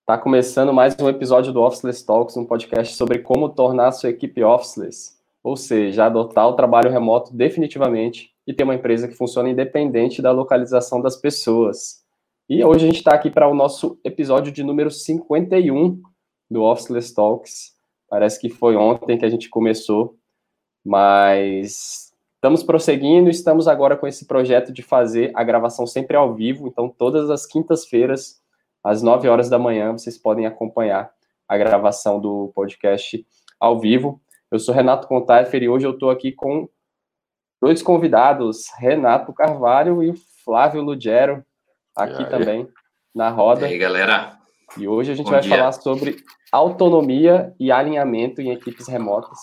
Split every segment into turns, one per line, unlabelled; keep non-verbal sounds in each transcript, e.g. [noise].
Está começando mais um episódio do Officeless Talks, um podcast sobre como tornar sua equipe officeless, ou seja, adotar o trabalho remoto definitivamente e ter uma empresa que funciona independente da localização das pessoas. E hoje a gente está aqui para o nosso episódio de número 51 do Officeless Talks. Parece que foi ontem que a gente começou, mas estamos prosseguindo, estamos agora com esse projeto de fazer a gravação sempre ao vivo, então todas as quintas-feiras às 9 horas da manhã, vocês podem acompanhar a gravação do podcast ao vivo. Eu sou Renato Contaifer e hoje eu estou aqui com dois convidados, Renato Carvalho e Flávio Lugero, aqui também na roda.
E aí, galera?
E hoje a gente Bom vai dia. falar sobre autonomia e alinhamento em equipes remotas.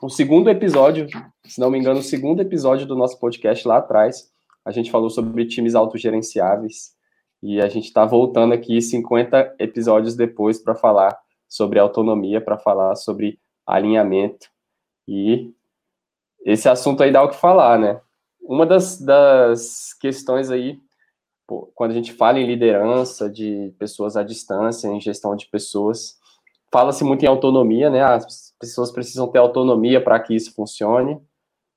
O segundo episódio, se não me engano, o segundo episódio do nosso podcast lá atrás, a gente falou sobre times autogerenciáveis. E a gente está voltando aqui 50 episódios depois para falar sobre autonomia, para falar sobre alinhamento. E esse assunto aí dá o que falar, né? Uma das, das questões aí, quando a gente fala em liderança de pessoas à distância, em gestão de pessoas, fala-se muito em autonomia, né? As pessoas precisam ter autonomia para que isso funcione.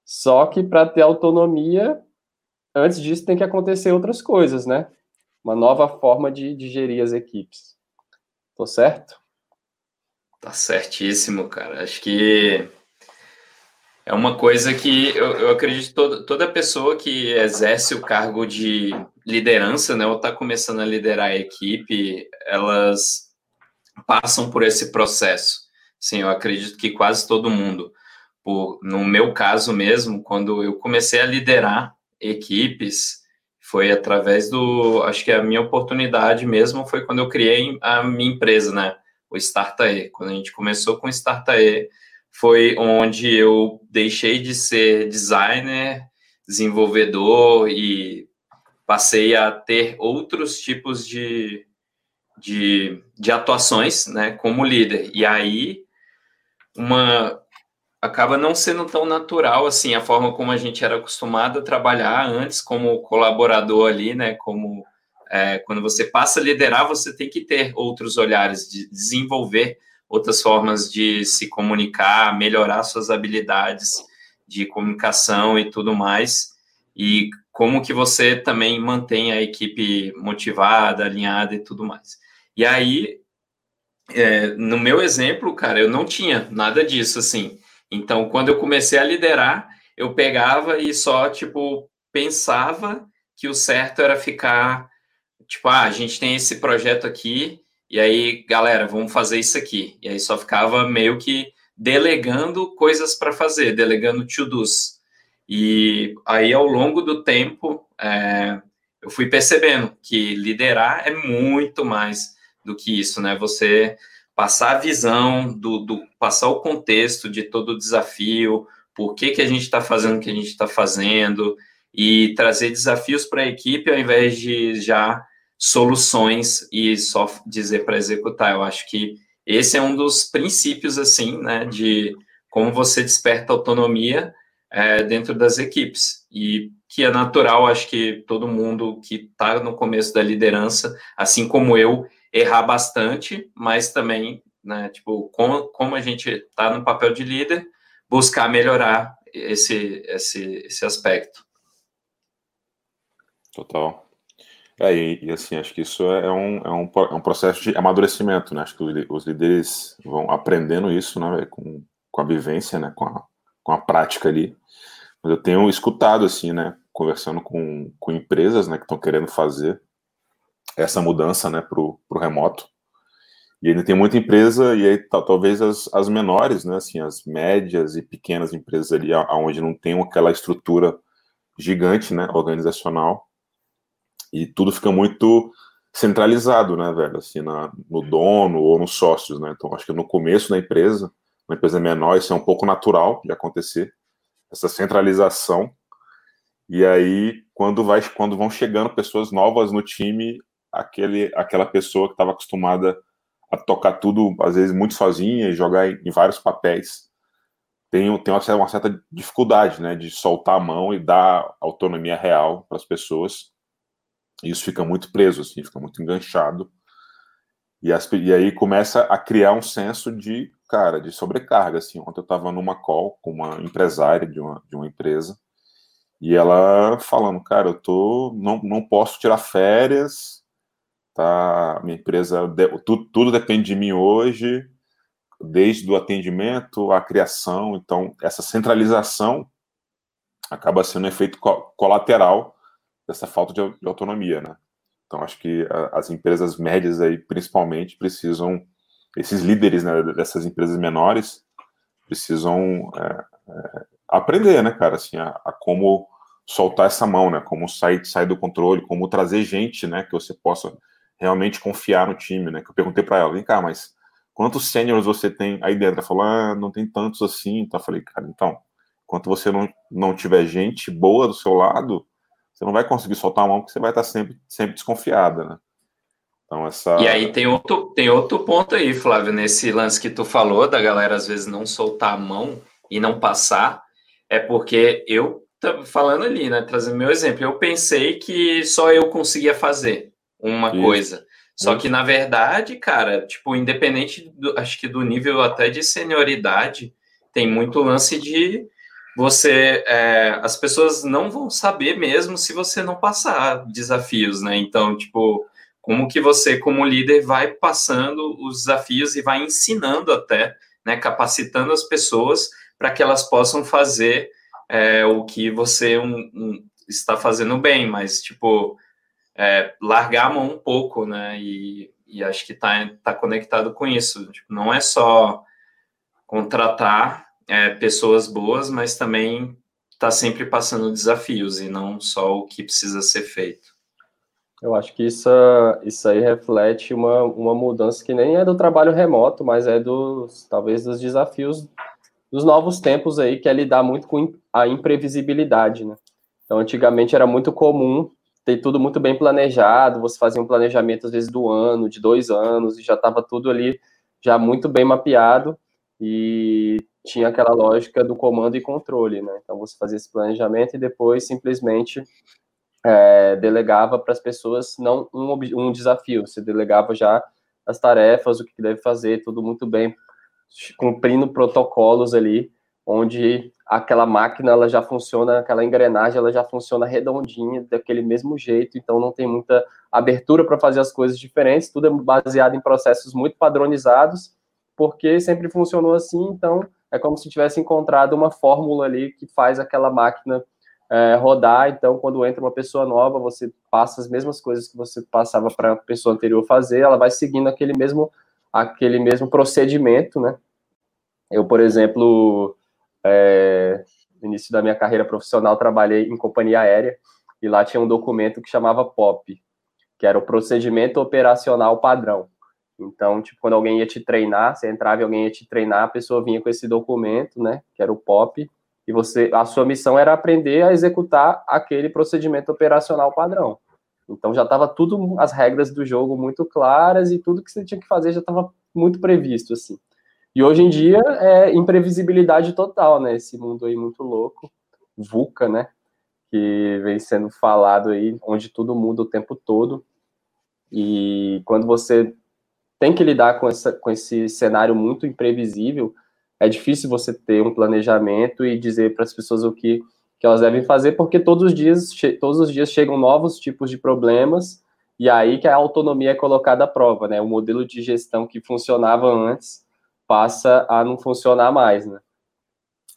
Só que para ter autonomia, antes disso tem que acontecer outras coisas, né? uma nova forma de, de gerir as equipes. Tô certo?
Tá certíssimo, cara. Acho que é uma coisa que eu, eu acredito toda, toda pessoa que exerce o cargo de liderança, né, ou está começando a liderar a equipe, elas passam por esse processo. Sim, eu acredito que quase todo mundo. Por, no meu caso mesmo, quando eu comecei a liderar equipes, foi através do, acho que a minha oportunidade mesmo foi quando eu criei a minha empresa, né? O Startae. Quando a gente começou com o Startae, foi onde eu deixei de ser designer, desenvolvedor e passei a ter outros tipos de, de, de atuações, né, como líder. E aí, uma, acaba não sendo tão natural assim a forma como a gente era acostumado a trabalhar antes como colaborador ali, né? Como é, quando você passa a liderar, você tem que ter outros olhares, de desenvolver outras formas de se comunicar, melhorar suas habilidades de comunicação e tudo mais. E como que você também mantém a equipe motivada, alinhada e tudo mais. E aí, é, no meu exemplo, cara, eu não tinha nada disso assim. Então, quando eu comecei a liderar, eu pegava e só, tipo, pensava que o certo era ficar, tipo, ah, a gente tem esse projeto aqui, e aí, galera, vamos fazer isso aqui. E aí só ficava meio que delegando coisas para fazer, delegando to-dos. E aí, ao longo do tempo, é, eu fui percebendo que liderar é muito mais do que isso, né? Você passar a visão, do, do, passar o contexto de todo o desafio, por que, que a gente está fazendo o que a gente está fazendo, e trazer desafios para a equipe ao invés de já soluções e só dizer para executar. Eu acho que esse é um dos princípios, assim, né, de como você desperta autonomia é, dentro das equipes. E que é natural, acho que todo mundo que está no começo da liderança, assim como eu, errar bastante, mas também, né, tipo, como, como a gente está no papel de líder, buscar melhorar esse, esse, esse aspecto.
Total. É, e, e, assim, acho que isso é um, é, um, é um processo de amadurecimento, né? Acho que os líderes vão aprendendo isso, né, com, com a vivência, né, com a, com a prática ali. Mas eu tenho escutado, assim, né, conversando com, com empresas, né, que estão querendo fazer essa mudança né, para o remoto. E ainda tem muita empresa, e aí talvez as, as menores, né, assim, as médias e pequenas empresas ali, onde não tem aquela estrutura gigante, né, organizacional, e tudo fica muito centralizado, né, velho, assim, na, no dono ou nos sócios, né, então acho que no começo da empresa, uma empresa menor, isso é um pouco natural de acontecer, essa centralização, e aí, quando, vai, quando vão chegando pessoas novas no time, aquele, aquela pessoa que estava acostumada a tocar tudo, às vezes, muito sozinha e jogar em, em vários papéis, tem, tem uma, uma certa dificuldade, né, de soltar a mão e dar autonomia real para as pessoas. Isso fica muito preso, assim, fica muito enganchado. E, as, e aí começa a criar um senso de, cara, de sobrecarga, assim. Ontem eu estava numa call com uma empresária de uma, de uma empresa, e ela falando, cara, eu tô, não, não posso tirar férias, tá? Minha empresa, tudo, tudo depende de mim hoje, desde o atendimento à criação. Então, essa centralização acaba sendo um efeito colateral dessa falta de, autonomia, né? Então, acho que as empresas médias aí, principalmente, precisam, esses líderes né, dessas empresas menores, precisam é, é, aprender, né, cara, assim, a, a, como soltar essa mão, né, como sair, sair do controle, como trazer gente, né, que você possa realmente confiar no time, né, que eu perguntei para ela, vem cá, mas quantos seniors você tem aí dentro? Ela falou, ah, não tem tantos assim, então eu falei, cara, então, enquanto você não, não tiver gente boa do seu lado, você não vai conseguir soltar a mão porque você vai estar sempre, sempre desconfiada, né?
Então, essa... E aí tem outro, tem outro ponto aí, Flávio, nesse lance que tu falou, da galera às vezes não soltar a mão e não passar, é porque eu, falando ali, né, trazendo meu exemplo, eu pensei que só eu conseguia fazer uma Isso. coisa. Só que, na verdade, cara, tipo, independente, do, acho que do nível até de senioridade, tem muito lance de você. É, as pessoas não vão saber mesmo se você não passar desafios, né? Então, tipo, como que você, como líder, vai passando os desafios e vai ensinando até, né? Capacitando as pessoas para que elas possam fazer é, o que você um, um, está fazendo bem, mas, tipo é, largar a mão um pouco, né? E, e acho que está tá conectado com isso. Tipo, não é só contratar é, pessoas boas, mas também está sempre passando desafios e não só o que precisa ser feito.
Eu acho que isso, isso aí reflete uma, uma mudança que nem é do trabalho remoto, mas é dos talvez dos desafios dos novos tempos aí, que é lidar muito com a imprevisibilidade, né? Então, antigamente era muito comum ter tudo muito bem planejado, você fazia um planejamento às vezes do ano, de dois anos, e já estava tudo ali já muito bem mapeado e tinha aquela lógica do comando e controle, né? Então você fazia esse planejamento e depois simplesmente é, delegava para as pessoas não um, um desafio, você delegava já as tarefas, o que deve fazer, tudo muito bem, cumprindo protocolos ali, onde aquela máquina ela já funciona, aquela engrenagem ela já funciona redondinha, daquele mesmo jeito, então não tem muita abertura para fazer as coisas diferentes, tudo é baseado em processos muito padronizados, porque sempre funcionou assim, então é como se tivesse encontrado uma fórmula ali que faz aquela máquina é, rodar, então quando entra uma pessoa nova, você passa as mesmas coisas que você passava para a pessoa anterior fazer, ela vai seguindo aquele mesmo, aquele mesmo procedimento, né? Eu, por exemplo, é, no início da minha carreira profissional, trabalhei em companhia aérea e lá tinha um documento que chamava POP, que era o procedimento operacional padrão. Então, tipo, quando alguém ia te treinar, você entrava e alguém ia te treinar, a pessoa vinha com esse documento, né, que era o POP, e você, a sua missão era aprender a executar aquele procedimento operacional padrão. Então já estava tudo as regras do jogo muito claras e tudo que você tinha que fazer já estava muito previsto assim. E hoje em dia é imprevisibilidade total, né? Esse mundo aí muito louco, VUCA, né? Que vem sendo falado aí, onde tudo muda o tempo todo. E quando você tem que lidar com, essa, com esse cenário muito imprevisível, é difícil você ter um planejamento e dizer para as pessoas o que, que elas devem fazer, porque todos os dias todos os dias chegam novos tipos de problemas e aí que a autonomia é colocada à prova, né? O modelo de gestão que funcionava antes passa a não funcionar mais, né?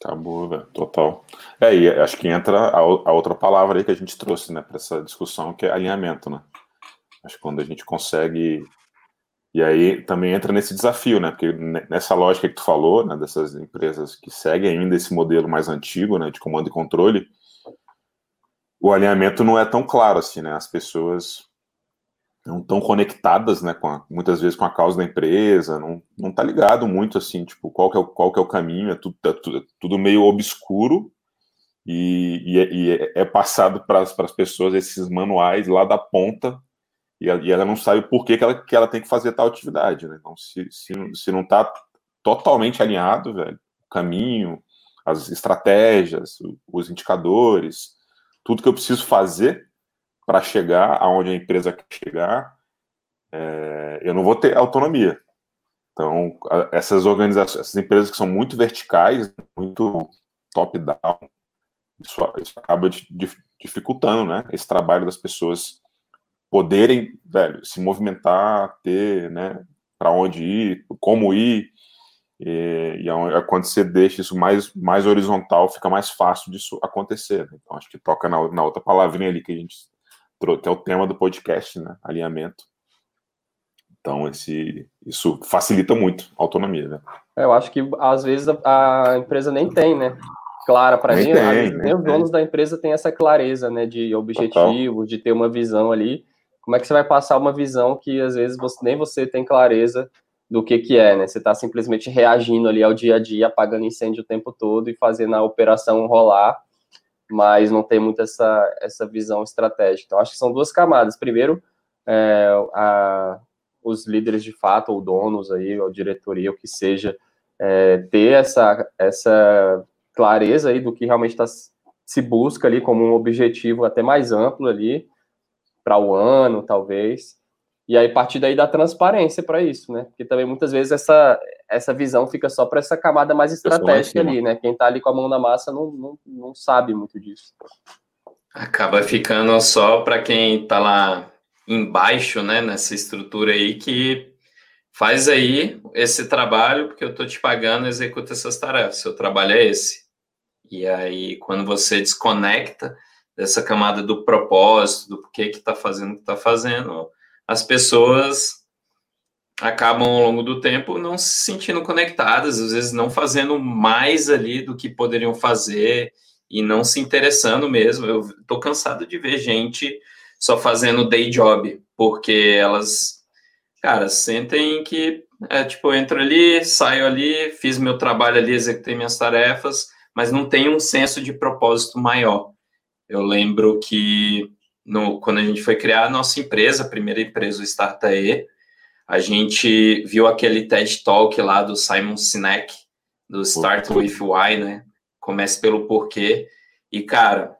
Acabou, velho, total. É, e acho que entra a, a, outra palavra aí que a gente trouxe, né, para essa discussão, que é alinhamento, né? Acho que quando a gente consegue. E aí também entra nesse desafio, né? Porque nessa lógica que tu falou, né, dessas empresas que seguem ainda esse modelo mais antigo, né, de comando e controle, o alinhamento não é tão claro assim, né? As pessoas não tão conectadas, né, com a, muitas vezes com a causa da empresa, não, não tá ligado muito, assim, tipo, qual que é o, qual que é o caminho, é tudo, é tudo, é tudo meio obscuro e, e, é, e é, é passado para as pessoas esses manuais lá da ponta e, ela não sabe por que, que, ela, que ela tem que fazer tal atividade, né, então se, se, se não tá totalmente alinhado, velho, o caminho, as estratégias, os indicadores, tudo que eu preciso fazer para chegar aonde a empresa quer chegar, é, eu não vou ter autonomia. Então, essas organizações, essas empresas que são muito verticais, muito top-down, isso, isso, acaba dificultando, né, esse trabalho das pessoas poderem, velho, se movimentar, ter, né, para onde ir, como ir, e, e é quando você deixa isso mais, mais horizontal, fica mais fácil disso acontecer. Né? Então, acho que toca na, na outra palavrinha ali que a gente trouxe, que é o tema do podcast, né, alinhamento. Então, esse, isso facilita muito a autonomia, né?
Eu acho que às vezes a, a empresa nem tem, né? Clara para mim, tem, nem os donos da empresa têm essa clareza, né? De objetivo, de ter uma visão ali. Como é que você vai passar uma visão que às vezes você, nem você tem clareza do que que é, né? Você está simplesmente reagindo ali ao dia a dia, apagando incêndio o tempo todo e fazendo a operação rolar, mas não tem muito essa, essa visão estratégica. Então, acho que são duas camadas. Primeiro, é, a, os líderes de fato, ou donos aí, ou diretoria, o que seja, é, ter essa, essa clareza aí do que realmente tá, se busca ali como um objetivo até mais amplo ali, para o ano, talvez, e aí partir daí da transparência para isso, né? Porque também muitas vezes essa, essa visão fica só para essa camada mais estratégica ali, né? Quem está ali com a mão na massa não, não, não sabe muito disso.
Acaba ficando só para quem está lá embaixo, né, nessa estrutura aí, que faz aí esse trabalho, porque eu estou te pagando, executa essas tarefas, seu trabalho é esse. E aí, quando você desconecta dessa camada do propósito, do porquê que está fazendo o que está fazendo, as pessoas acabam ao longo do tempo não se sentindo conectadas, às vezes não fazendo mais ali do que poderiam fazer e não se interessando mesmo. Eu estou cansado de ver gente só fazendo day job, porque elas, cara, sentem que, é, tipo, eu entro ali, saio ali, fiz meu trabalho ali, executei minhas tarefas, mas não tem um senso de propósito maior. Eu lembro que no, quando a gente foi criar a nossa empresa, a primeira empresa, o Startae, a gente viu aquele TED Talk lá do Simon Sinek, do Start With Why, né? Comece pelo porquê. E, cara,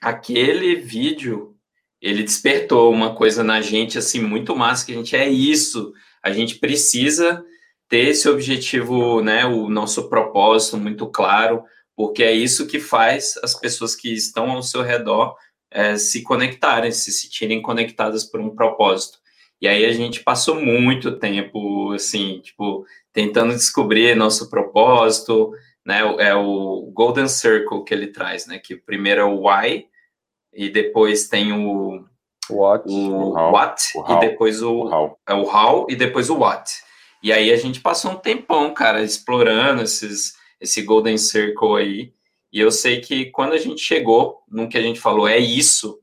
aquele vídeo ele despertou uma coisa na gente assim muito massa que a gente é isso. A gente precisa ter esse objetivo, né, o nosso propósito muito claro, porque é isso que faz as pessoas que estão ao seu redor é, se conectarem, se sentirem conectadas por um propósito. E aí a gente passou muito tempo, assim, tipo, tentando descobrir nosso propósito, né, é o Golden Circle que ele traz, né, que primeiro é o why, e depois tem o
what,
o, o what o e depois o, o how. É, o how e depois o what. E aí a gente passou um tempão, cara, explorando esses, esse Golden Circle aí. E eu sei que quando a gente chegou no que a gente falou, é isso,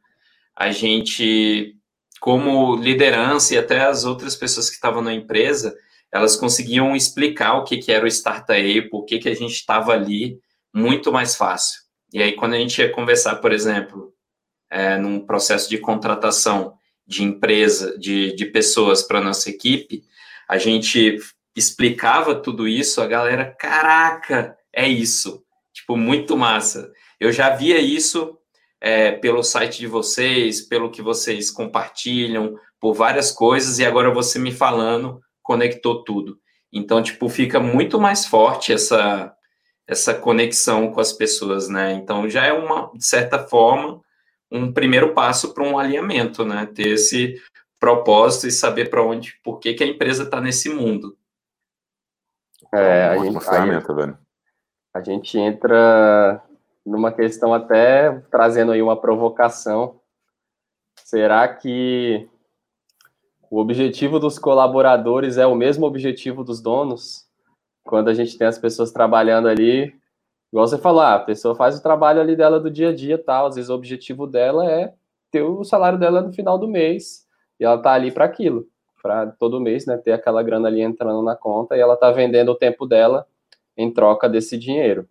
a gente, como liderança e até as outras pessoas que estavam na empresa, elas conseguiam explicar o que, que era o Startup, por que, que a gente estava ali, muito mais fácil. E aí, quando a gente ia conversar, por exemplo, é, num processo de contratação de empresa, de, de pessoas para nossa equipe, a gente explicava tudo isso, a galera, caraca, é isso. Tipo, muito massa. Eu já via isso é, pelo site de vocês, pelo que vocês compartilham, por várias coisas, e agora você me falando, conectou tudo. Então, tipo, fica muito mais forte essa, essa conexão com as pessoas, né? Então, já é uma, de certa forma, um primeiro passo para um alinhamento, né? Ter esse propósito e saber para onde, por que, que a empresa está nesse mundo.
É, a gente, ferramenta, velho. A gente entra numa questão até trazendo aí uma provocação. Será que o objetivo dos colaboradores é o mesmo objetivo dos donos? Quando a gente tem as pessoas trabalhando ali Igual você falou, ah, a pessoa faz o trabalho ali dela do dia a dia tal, às vezes o objetivo dela é ter o salário dela no final do mês, e ela tá ali para aquilo, para todo mês, né, ter aquela grana ali entrando na conta, e ela tá vendendo o tempo dela em troca desse dinheiro.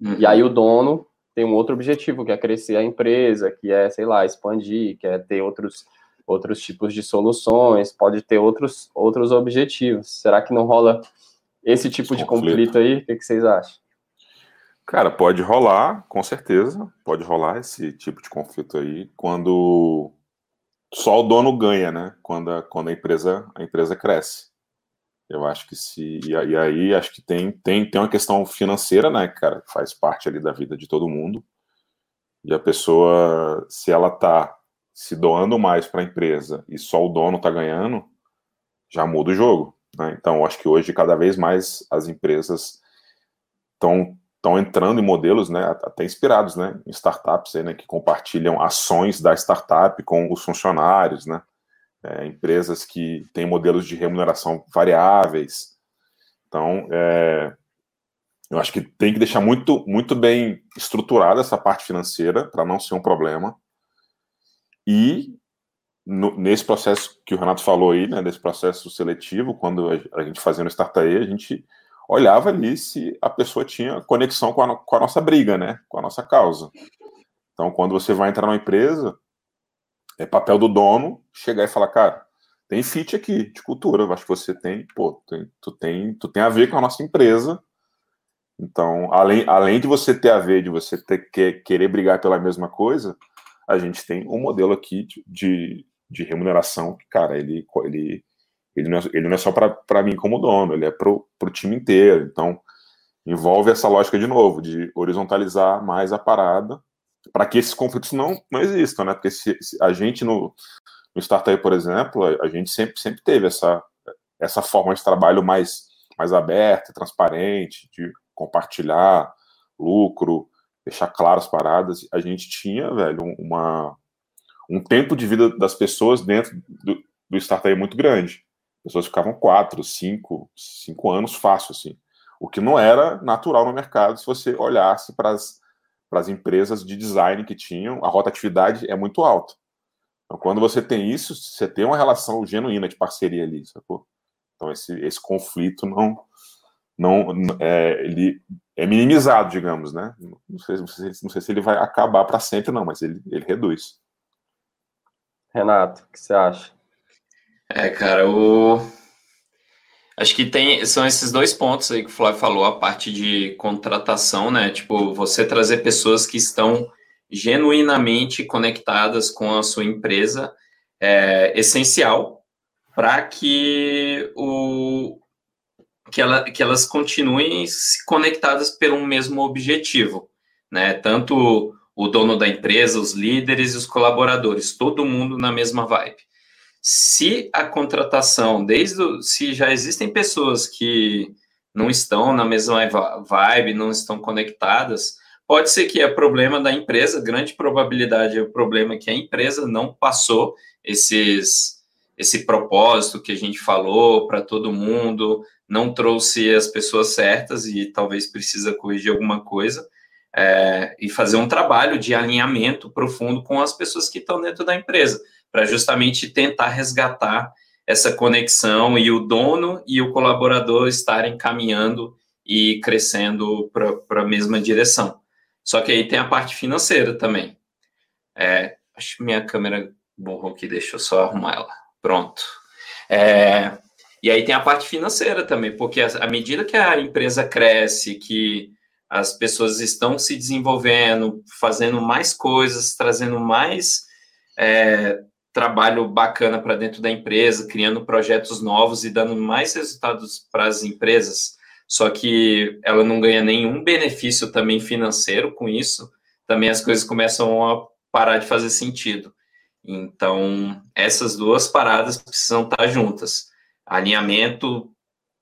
Uhum. E aí o dono tem um outro objetivo, que é crescer a empresa, que é, sei lá, expandir, que é ter outros outros tipos de soluções, pode ter outros outros objetivos. Será que não rola esse tipo de conflito, conflito aí? O que, que vocês acham?
Cara, pode rolar, com certeza, pode rolar esse tipo de conflito aí quando só o dono ganha, né? Quando a, quando a empresa a empresa cresce. Eu acho que se e, aí acho que tem tem tem uma questão financeira, né, cara, faz parte ali da vida de todo mundo. E a pessoa, se ela tá se doando mais para a empresa e só o dono tá ganhando, já muda o jogo. Né? Então, acho que hoje cada vez mais as empresas estão estão entrando em modelos, né, até inspirados, né, em startups, aí, né, que compartilham ações da startup com os funcionários, né, é, empresas que têm modelos de remuneração variáveis. Então, é, eu acho que tem que deixar muito, muito bem estruturada essa parte financeira para não ser um problema. E no, nesse processo que o Renato falou aí, né, nesse processo seletivo, quando a, gente fazia no Startup, a gente olhava ali se a pessoa tinha conexão com a, com a nossa briga, né, com a nossa causa. Então, quando você vai entrar numa empresa, é papel do dono chegar e falar, cara, tem fit aqui de cultura, acho que você tem, pô, tem, tu tem, tu tem a ver com a nossa empresa. Então, além, além de você ter a ver, de você ter que, querer brigar pela mesma coisa, a gente tem um modelo aqui de, de, de remuneração que, cara, ele, ele, ele, não, é, ele não é só para mim como dono, ele é para o time inteiro. Então, envolve essa lógica de novo, de horizontalizar mais a parada, para que esses conflitos não, não existam, né? Porque se, se a gente no, no Startup, por exemplo, a, a, gente sempre, sempre teve essa, essa forma de trabalho mais, mais aberta, transparente, de compartilhar lucro, deixar claras as paradas. A gente tinha, velho, uma, um tempo de vida das pessoas dentro do, do startup muito grande. As pessoas ficavam quatro, cinco, cinco anos fácil, assim. O que não era natural no mercado se você olhasse para as empresas de design que tinham, a rotatividade é muito alta. Então, quando você tem isso, você tem uma relação genuína de parceria ali, sacou? Então, esse, esse conflito não, não é, ele é minimizado, digamos, né? Não sei, não sei, não sei se ele vai acabar para sempre, não, mas ele, ele reduz.
Renato, o que você acha?
É, cara, o... acho que tem são esses dois pontos aí que o Flávio falou, a parte de contratação, né? Tipo, você trazer pessoas que estão genuinamente conectadas com a sua empresa é essencial para que o, que, ela, que elas continuem conectadas pelo mesmo objetivo, né? Tanto o dono da empresa, os líderes e os colaboradores, todo mundo na mesma vibe. Se a contratação, desde o, se já existem pessoas que não estão na mesma vibe, não estão conectadas, pode ser que é problema da empresa, grande probabilidade é o problema que a empresa não passou esses esse propósito que a gente falou para todo mundo, não trouxe as pessoas certas e talvez precisa corrigir alguma coisa é, e fazer um trabalho de alinhamento profundo com as pessoas que estão dentro da empresa, para justamente tentar resgatar essa conexão e o dono e o colaborador estarem caminhando e crescendo para a mesma direção. Só que aí tem a parte financeira também. É, acho que minha câmera borrou aqui, deixa eu só arrumar ela. Pronto. É, e aí tem a parte financeira também, porque à medida que a empresa cresce, que as pessoas estão se desenvolvendo, fazendo mais coisas, trazendo mais é, trabalho bacana para dentro da empresa, criando projetos novos e dando mais resultados para as empresas, só que ela não ganha nenhum benefício também financeiro com isso, também as coisas começam a parar de fazer sentido. Então, essas duas paradas precisam estar juntas alinhamento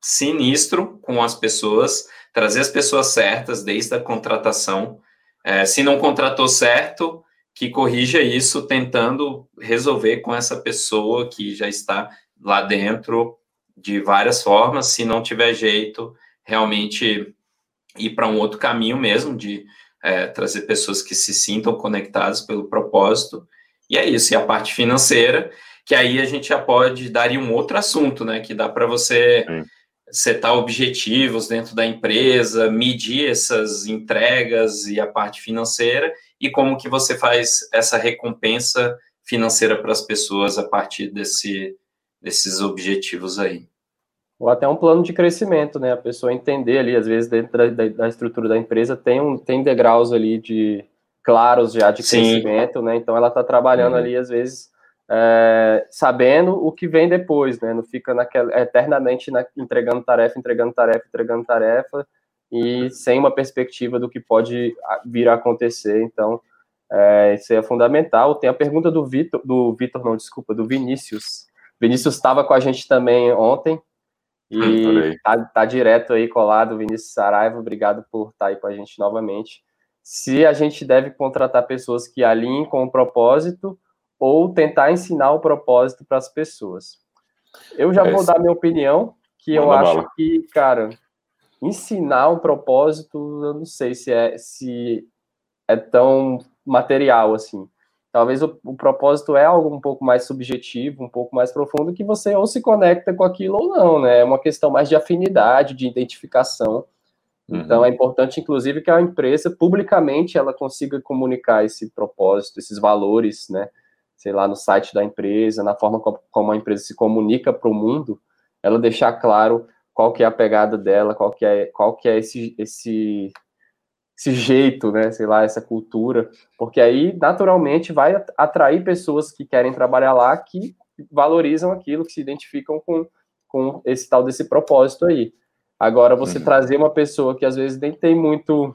sinistro com as pessoas, trazer as pessoas certas desde a contratação. É, se não contratou certo, que corrija isso, tentando resolver com essa pessoa que já está lá dentro de várias formas. Se não tiver jeito, realmente ir para um outro caminho mesmo, de é, trazer pessoas que se sintam conectadas pelo propósito. E é isso. E a parte financeira, que aí a gente já pode dar um outro assunto, né? Que dá para você Sim. setar objetivos dentro da empresa, medir essas entregas e a parte financeira, e como que você faz essa recompensa financeira para as pessoas a partir desse, desses objetivos aí.
Ou até um plano de crescimento, né? A pessoa entender ali, às vezes, dentro da, da, da estrutura da empresa, tem, um, tem degraus ali de claros já de Sim. crescimento, né? Então ela está trabalhando uhum. ali, às vezes, é, sabendo o que vem depois, né? Não fica naquela, eternamente na, entregando tarefa, entregando tarefa, entregando tarefa, e sem uma perspectiva do que pode vir a acontecer. Então, é, isso é fundamental. Tem a pergunta do Vitor, do Vitor, não, desculpa, do Vinícius. Vinícius estava com a gente também ontem e hum, tá, tá, direto aí colado, Vinícius Saraiva, obrigado por estar tá aí com a gente novamente. Se a gente deve contratar pessoas que alinhem com o propósito ou tentar ensinar o propósito para as pessoas. Eu já é vou dar minha opinião, que eu acho bala. que, cara, ensinar um propósito, eu não sei se é se é tão material assim. Talvez o, o, propósito é algo um pouco mais subjetivo, um pouco mais profundo, que você ou se conecta com aquilo ou não, né? É uma questão mais de afinidade, de identificação. Uhum. Então é importante, inclusive, que a empresa publicamente ela consiga comunicar esse propósito, esses valores, né? Sei lá, no site da empresa, na forma como a empresa se comunica para o mundo, ela deixar claro qual que é a pegada dela, qual que é, qual que é esse, esse esse jeito, né, sei lá, essa cultura, porque aí naturalmente vai atrair pessoas que querem trabalhar lá, que valorizam aquilo, que se identificam com, com esse tal desse propósito aí. Agora, você uhum. trazer uma pessoa que às vezes nem tem muito,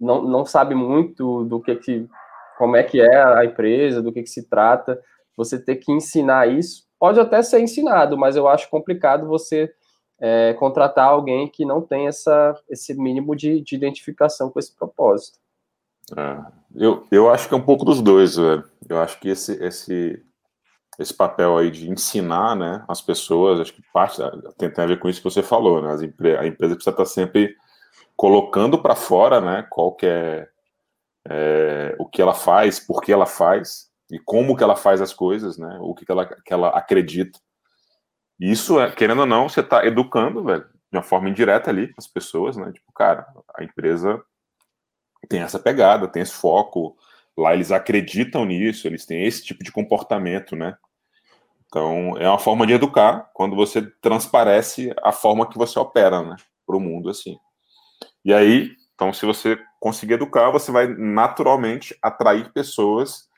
não, não sabe muito do que que, como é que é a empresa, do que que se trata, você ter que ensinar isso, pode até ser ensinado, mas eu acho complicado você é, contratar alguém que não tem essa, esse mínimo de, de identificação com esse propósito.
É, eu, eu acho que é um pouco dos dois, velho. Eu acho que esse, esse, esse papel aí de ensinar né, as pessoas, acho que parte tem, tem a ver com isso que você falou, né? Empre, a empresa precisa estar sempre colocando para fora né, qual que é, é, o que ela faz, por que ela faz e como que ela faz as coisas, né? O que, que, ela, que ela acredita. Isso, é, querendo ou não, você está educando, velho, de uma forma indireta ali as pessoas, né? Tipo, cara, a empresa tem essa pegada, tem esse foco, lá eles acreditam nisso, eles têm esse tipo de comportamento, né? Então, é uma forma de educar quando você transparece a forma que você opera, né? Para o mundo, assim. E aí, então, se você conseguir educar, você vai naturalmente atrair pessoas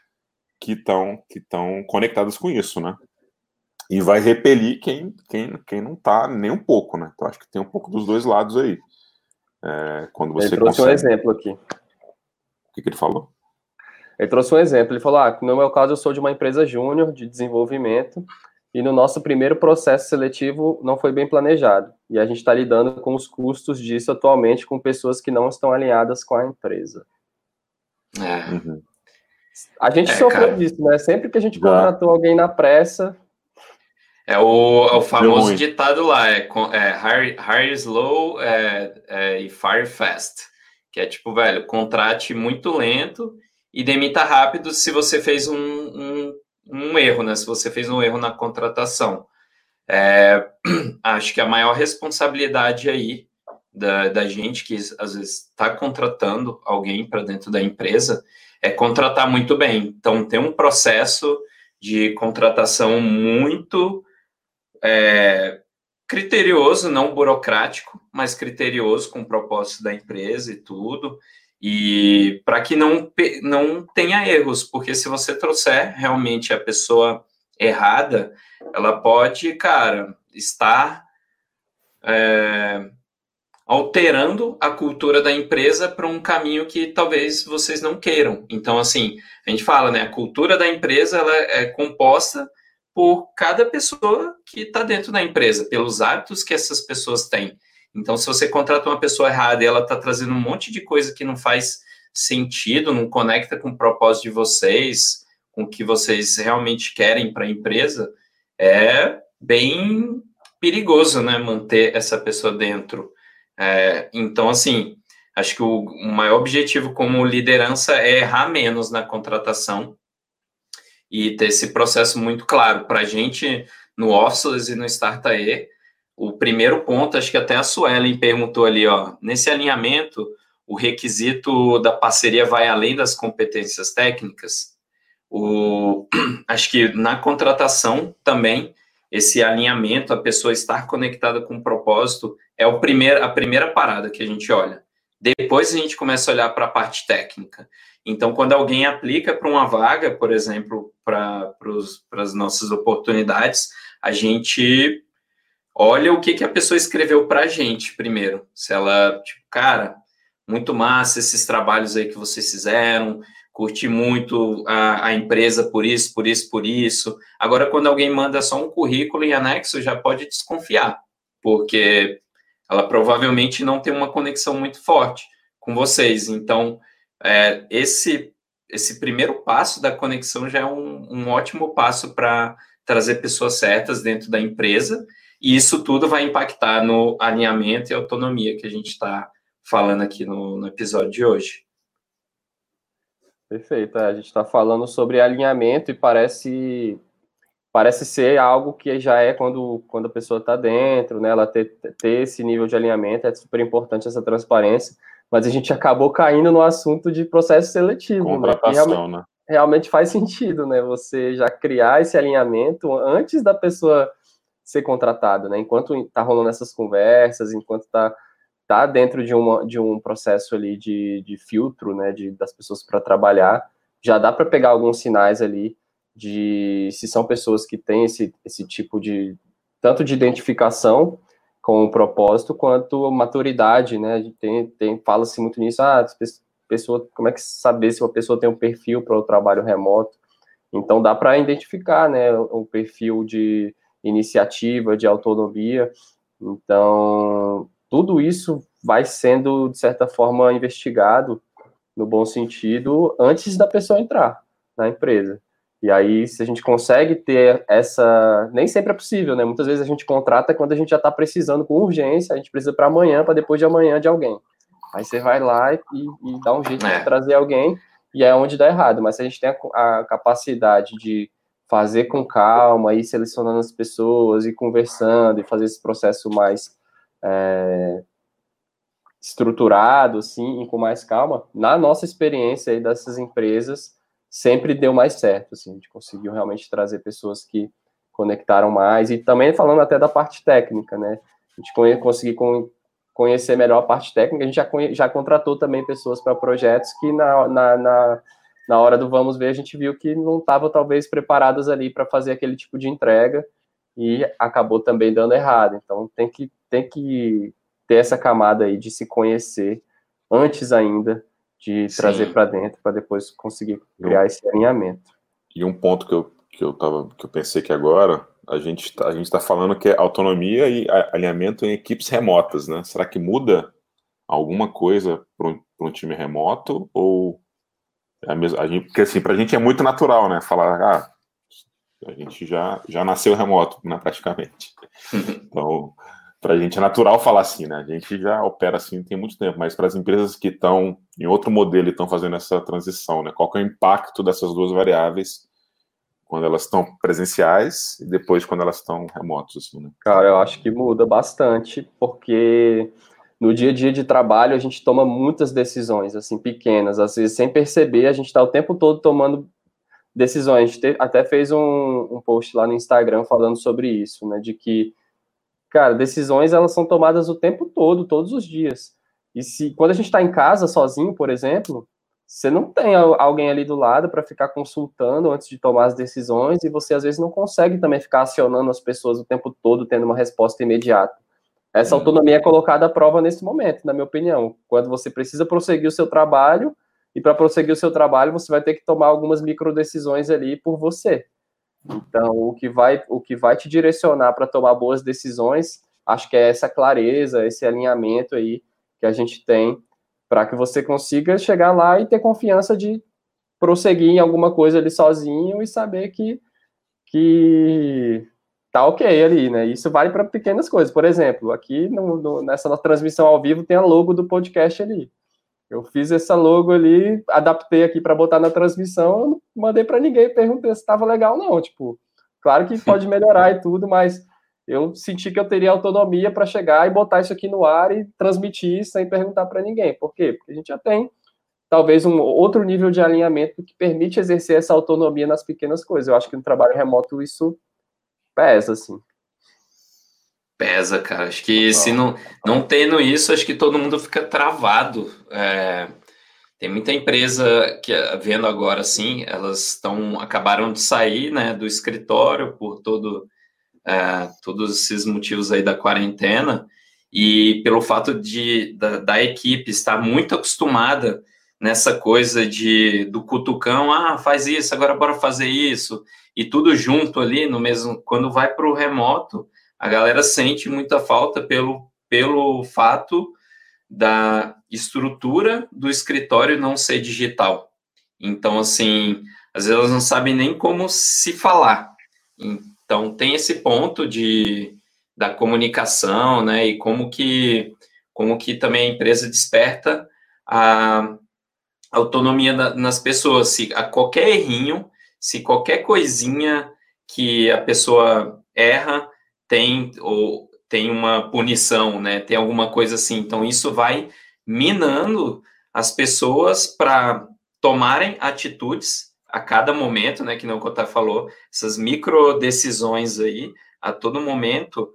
que estão que estão conectadas com isso, né? E vai repelir quem, quem, quem não está nem um pouco, né? Então acho que tem um pouco dos dois lados aí. É, quando você
ele trouxe consegue... um exemplo aqui. O
que, que, ele falou?
Ele trouxe um exemplo. Ele falou: ah, no meu caso, eu sou de uma empresa júnior de desenvolvimento e no nosso primeiro processo seletivo não foi bem planejado. E a gente está lidando com os custos disso atualmente com pessoas que não estão alinhadas com a empresa. É. Uhum. A gente é, sofreu cara. disso, né? Sempre que a gente contratou alguém na pressa,
é o, é o famoso ditado lá, é, é hire, hire slow é, é, e fire fast. Que é tipo, velho, contrate muito lento e demita rápido se você fez um, um, um erro, né? Se você fez um erro na contratação. É, [clears throat] acho que a maior responsabilidade aí da, da gente que às vezes está contratando alguém para dentro da empresa é contratar muito bem. Então, tem um processo de contratação muito é, criterioso, não burocrático, mas criterioso com o propósito da empresa e tudo. E para que não, não tenha erros, porque se você trouxer realmente a pessoa errada, ela pode, cara, estar é, alterando a cultura da empresa para um caminho que talvez vocês não queiram. Então, assim, a gente fala, né? A cultura da empresa ela é composta por cada pessoa que está dentro da empresa, pelos hábitos que essas pessoas têm. Então, se você contrata uma pessoa errada e ela está trazendo um monte de coisa que não faz sentido, não conecta com o propósito de vocês, com o que vocês realmente querem para a empresa, é bem perigoso, né, manter essa pessoa dentro. É, então, assim, acho que o, o maior objetivo como liderança é errar menos na contratação e ter esse processo muito claro. Para a gente, no Officeless e no Startae, o primeiro ponto, acho que até a Suelen perguntou ali, ó, nesse alinhamento, o requisito da parceria vai além das competências técnicas. O, [clears throat] acho que na contratação também esse alinhamento, a pessoa estar conectada com o propósito, é o primeiro, a primeira parada que a gente olha. Depois a gente começa a olhar para a parte técnica. Então, quando alguém aplica para uma vaga, por exemplo, para as nossas oportunidades, a gente olha o que, que a pessoa escreveu para a gente primeiro. Se ela, tipo, cara, muito massa esses trabalhos aí que vocês fizeram, curti muito a, a, empresa por isso, por isso, por isso. Agora, quando alguém manda só um currículo em anexo, já pode desconfiar, porque ela provavelmente não tem uma conexão muito forte com vocês. Então, é, esse esse primeiro passo da conexão já é um, um ótimo passo para trazer pessoas certas dentro da empresa, e isso tudo vai impactar no alinhamento e autonomia que a gente está falando aqui no, no, episódio de hoje.
Perfeito. É, a gente está falando sobre alinhamento e parece parece ser algo que já é quando, quando a pessoa está dentro, né? Ela ter, ter esse nível de alinhamento, é super importante essa transparência, mas a gente acabou caindo no assunto de processo seletivo.
Né? Contratação, né? Realmente,
né? realmente faz sentido, né? Você já criar esse alinhamento antes da pessoa ser contratada, né? Enquanto está rolando essas conversas, enquanto está tá dentro de, uma, de um processo ali de, de filtro, né? De, das pessoas para trabalhar, já dá para pegar alguns sinais ali de se são pessoas que têm esse, esse tipo de tanto de identificação com o propósito quanto maturidade, né? A gente tem, tem fala-se muito nisso, ah, pessoa, como é que saber se uma pessoa tem um perfil para o trabalho remoto? Então dá para identificar, né, o perfil de iniciativa, de autonomia. Então tudo isso vai sendo de certa forma investigado no bom sentido antes da pessoa entrar na empresa. E aí, se a gente consegue ter essa. Nem sempre é possível, né? Muitas vezes a gente contrata quando a gente já está precisando com urgência, a gente precisa para amanhã, para depois de amanhã de alguém. Aí você vai lá e, e dá um jeito é. de trazer alguém, e é onde dá errado. Mas se a gente tem a, a capacidade de fazer com calma, ir selecionando as pessoas, e conversando, e fazer esse processo mais é, estruturado, assim, e com mais calma, na nossa experiência aí dessas empresas, sempre deu mais certo, assim, a gente conseguiu realmente trazer pessoas que conectaram mais, e também falando até da parte técnica, né, a gente conseguiu conhecer melhor a parte técnica, a gente já, já contratou também pessoas para projetos que na, na, na, na, hora do vamos ver a gente viu que não estavam talvez preparadas ali para fazer aquele tipo de entrega, e acabou também dando errado, então tem que, tem que ter essa camada aí de se conhecer antes ainda de trazer para dentro para depois conseguir criar esse alinhamento.
E um ponto que eu, que eu, tava, que eu pensei que agora, a gente está tá falando que é autonomia e alinhamento em equipes remotas, né? Será que muda alguma coisa para um, um, time remoto? Ou é a mesma, a gente, porque assim, para a gente é muito natural, né? Falar, ah, a gente já, já nasceu remoto, né, praticamente. [laughs] então, para a gente é natural falar assim, né? A gente já opera assim tem muito tempo, mas para as empresas que estão em outro modelo e estão fazendo essa transição, né? Qual é o impacto dessas duas variáveis quando elas estão presenciais e depois quando elas estão remotas, assim, né?
Cara, eu acho que muda bastante, porque no dia a dia de trabalho a gente toma muitas decisões, assim, pequenas, às vezes sem perceber, a gente está o tempo todo tomando decisões. A gente até fez um, um post lá no Instagram falando sobre isso, né? De que cara, decisões elas são tomadas o tempo todo, todos os dias. E se quando a gente está em casa sozinho, por exemplo, você não tem alguém ali do lado para ficar consultando antes de tomar as decisões e você às vezes não consegue também ficar acionando as pessoas o tempo todo tendo uma resposta imediata. Essa autonomia é colocada à prova nesse momento, na minha opinião. Quando você precisa prosseguir o seu trabalho e para prosseguir o seu trabalho você vai ter que tomar algumas micro decisões ali por você. Então, o que vai, o que vai te direcionar para tomar boas decisões, acho que é essa clareza, esse alinhamento aí que a gente tem para que você consiga chegar lá e ter confiança de prosseguir em alguma coisa ali sozinho e saber que que tá ok ali, né? Isso vale para pequenas coisas. Por exemplo, aqui no, no, nessa transmissão ao vivo tem a logo do podcast ali. Eu fiz essa logo ali, adaptei aqui para botar na transmissão, não mandei para ninguém, perguntei se estava legal não, tipo, claro que pode melhorar e tudo, mas eu senti que eu teria autonomia para chegar e botar isso aqui no ar e transmitir sem perguntar para ninguém. Por quê? Porque a gente já tem talvez um outro nível de alinhamento que permite exercer essa autonomia nas pequenas coisas. Eu acho que no trabalho remoto isso pesa, assim.
Pesa, cara. Acho que se não, não tendo isso, acho que todo mundo fica travado. É, tem muita empresa que, vendo agora, assim, elas estão acabaram de sair né, do escritório por todo, é, todos esses motivos aí da quarentena e pelo fato de da, da, equipe estar muito acostumada nessa coisa de do cutucão, ah, faz isso, agora bora fazer isso, e tudo junto ali no mesmo. Quando vai para o remoto, a galera sente muita falta pelo, pelo fato da estrutura do escritório não ser digital. Então, assim, às vezes elas não sabem nem como se falar. Então, tem esse ponto de, da comunicação, né, e como que, como que também a empresa desperta a autonomia da, nas pessoas. Se a qualquer errinho, se qualquer coisinha que a pessoa erra, tem ou tem uma punição, né? Tem alguma coisa assim. Então isso vai minando as pessoas para tomarem atitudes a cada momento, né? Que não o Cotar falou, essas micro decisões aí a todo momento.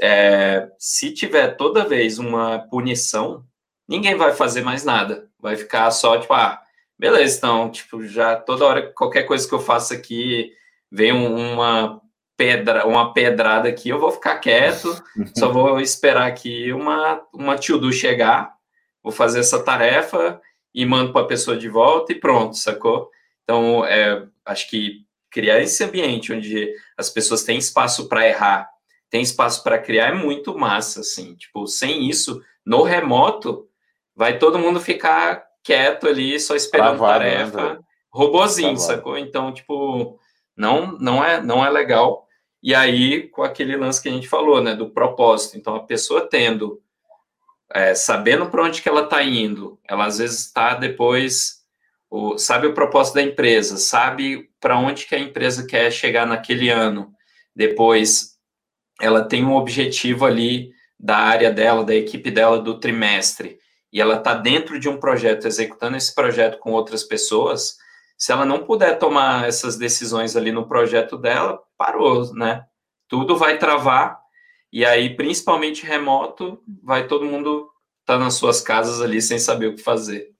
É, se tiver toda vez uma punição, ninguém vai fazer mais nada. Vai ficar só tipo, ah, beleza, então, tipo, já toda hora, qualquer coisa que eu faço aqui, vem uma pedra, uma pedrada aqui, eu vou ficar quieto, [laughs] só vou esperar aqui uma, uma tio do chegar, vou fazer essa tarefa e mando para a pessoa de volta e pronto, sacou? Então, é, acho que criar esse ambiente onde as pessoas têm espaço para errar, tem espaço para criar é muito massa, assim. Tipo, sem isso, no remoto, vai todo mundo ficar quieto ali, só esperando Travado, né, tarefa, né, robozinho, Travado. sacou? Então, tipo, não, não é, não é legal. E aí, com aquele lance que a gente falou, né, do propósito. Então, a pessoa tendo, é, sabendo para onde que ela está indo, ela às vezes está depois, o, sabe o propósito da empresa, sabe para onde que a empresa quer chegar naquele ano. Depois, ela tem um objetivo ali da área dela, da equipe dela do trimestre, e ela está dentro de um projeto, executando esse projeto com outras pessoas, se ela não puder tomar essas decisões ali no projeto dela, parou, né? Tudo vai travar e aí, principalmente remoto, vai todo mundo estar tá nas suas casas ali sem saber o que fazer.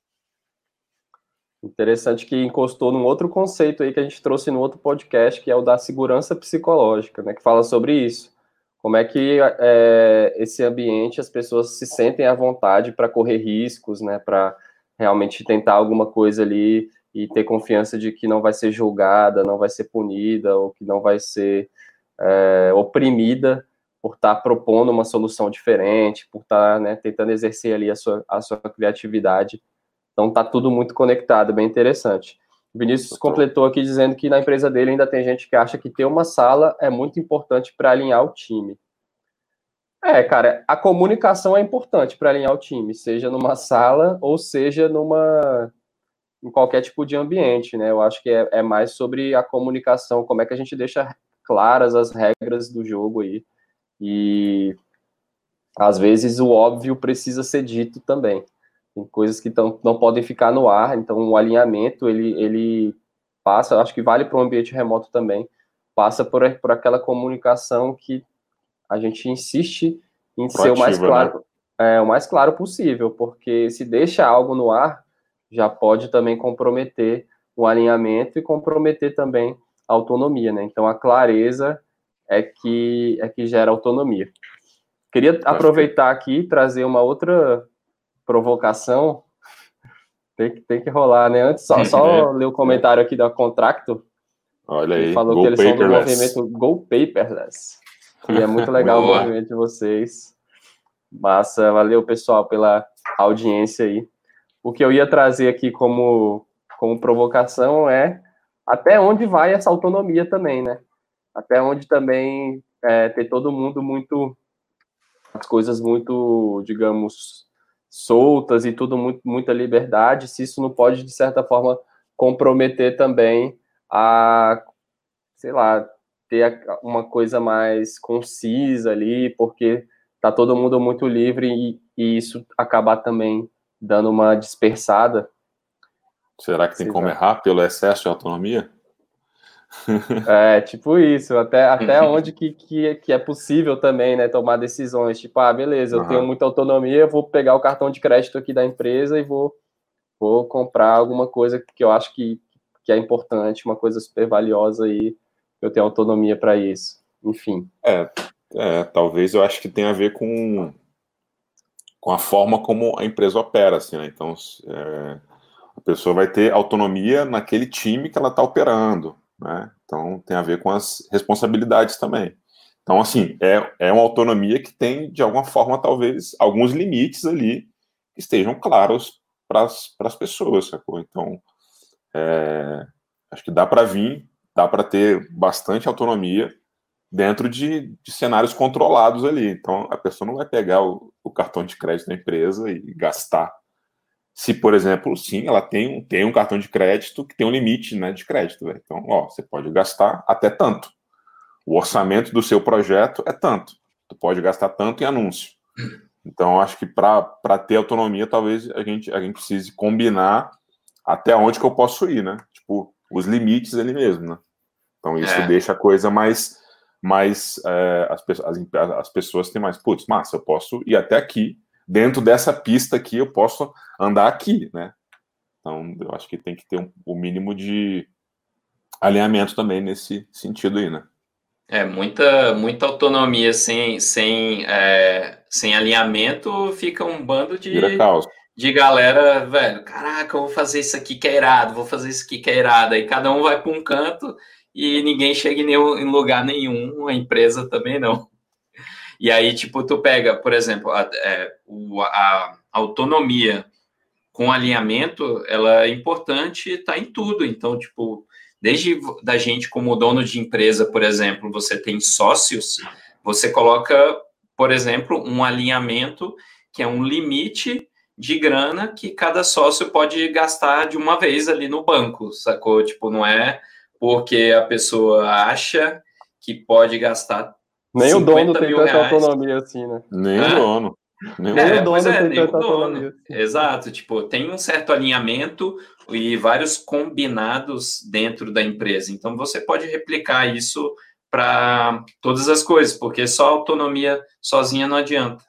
Interessante que encostou num outro conceito aí que a gente trouxe no outro podcast, que é o da segurança psicológica, né? Que fala sobre isso. Como é que é, esse ambiente as pessoas se sentem à vontade para correr riscos, né? Para realmente tentar alguma coisa ali e ter confiança de que não vai ser julgada, não vai ser punida, ou que não vai ser é, oprimida por estar tá propondo uma solução diferente, por estar tá, né, tentando exercer ali a sua, a sua criatividade. Então está tudo muito conectado, bem interessante. O Vinícius completou aqui dizendo que na empresa dele ainda tem gente que acha que ter uma sala é muito importante para alinhar o time. É, cara, a comunicação é importante para alinhar o time, seja numa sala ou seja numa em qualquer tipo de ambiente, né? Eu acho que é, é, mais sobre a comunicação, como é que a gente deixa claras as regras do jogo aí. E às vezes o óbvio precisa ser dito também. Tem coisas que tão, não podem ficar no ar, então o alinhamento ele, ele passa, acho que vale para o ambiente remoto também, passa por, por aquela comunicação que a gente insiste em Proativa, ser o mais claro, né? é, o mais claro possível, porque se deixa algo no ar, já pode também comprometer o alinhamento e comprometer também a autonomia, né? Então a clareza é que é que gera autonomia. Queria aproveitar aqui e trazer uma outra provocação. [laughs] Tem que, tem que rolar, né? Antes, só, só ler o comentário aqui da Contracto.
Olha aí.
falou Go que eles paperless. são do movimento Go Paperless. E é muito legal o movimento de vocês. Massa, valeu, pessoal, pela audiência aí o que eu ia trazer aqui como, como provocação é até onde vai essa autonomia também, né? Até onde também é, ter todo mundo muito as coisas muito, digamos, soltas e tudo muito muita liberdade, se isso não pode de certa forma comprometer também a, sei lá, ter uma coisa mais concisa ali, porque tá todo mundo muito livre e, e isso acabar também dando uma dispersada.
Será que tem como errar pelo excesso de autonomia? [laughs]
É, tipo isso, até, até [laughs] onde que, que, que, é possível também, né, tomar decisões, tipo, ah, beleza, eu uhum. tenho muita autonomia, vou pegar o cartão de crédito aqui da empresa e vou, vou comprar alguma coisa que eu acho que, que é importante, uma coisa super valiosa e eu tenho autonomia para isso, enfim.
É, é, talvez eu acho que tem a ver com, com a forma como a empresa opera, assim, né, então, é, a pessoa vai ter autonomia naquele time que ela está operando, né? Então tem a ver com as responsabilidades também. Então, assim, é, é uma autonomia que tem, de alguma forma, talvez, alguns limites ali que estejam claros para as pessoas, sacou? Então, é, acho que dá para vir, dá para ter bastante autonomia dentro de, de, cenários controlados ali. Então, a pessoa não vai pegar o, o cartão de crédito da empresa e gastar se, por exemplo, sim, ela tem um, tem um cartão de crédito que tem um limite né, de crédito. Véio. Então, ó, você pode gastar até tanto. O orçamento do seu projeto é tanto. Tu pode gastar tanto em anúncio. Então, acho que para ter autonomia, talvez a gente, a gente precise combinar até onde que eu posso ir, né? Tipo, os limites ali mesmo, né? Então, isso é. deixa a coisa mais. Mais é, as, as, as pessoas têm mais, putz, massa, eu posso ir até aqui, dentro dessa pista aqui eu posso andar aqui, né? Então, eu acho que tem que ter um, o mínimo de alinhamento também nesse sentido aí, né?
É, muita, muita autonomia sem, sem, é, sem alinhamento fica um bando de, de galera, velho, caraca, eu vou fazer isso aqui que é irado, vou fazer isso aqui que é irado. Aí cada um vai para um canto e ninguém chega em, nenhum, em lugar nenhum, a empresa também não. E aí, tipo, tu pega, por exemplo, a, é, a autonomia com alinhamento, ela é importante, tá em tudo. Então, tipo, desde da gente como dono de empresa, por exemplo, você tem sócios, você coloca, por exemplo, um alinhamento que é um limite de grana que cada sócio pode gastar de uma vez ali no banco, sacou? Tipo, não é porque a pessoa acha que pode gastar
nem o dono tem tanta reais. autonomia assim, né?
Nem o dono.
Nem é, o dono é, tem tanta autonomia. Assim. Exato, tipo, tem um certo alinhamento e vários combinados dentro da empresa. Então você pode replicar isso para todas as coisas, porque só autonomia sozinha não adianta.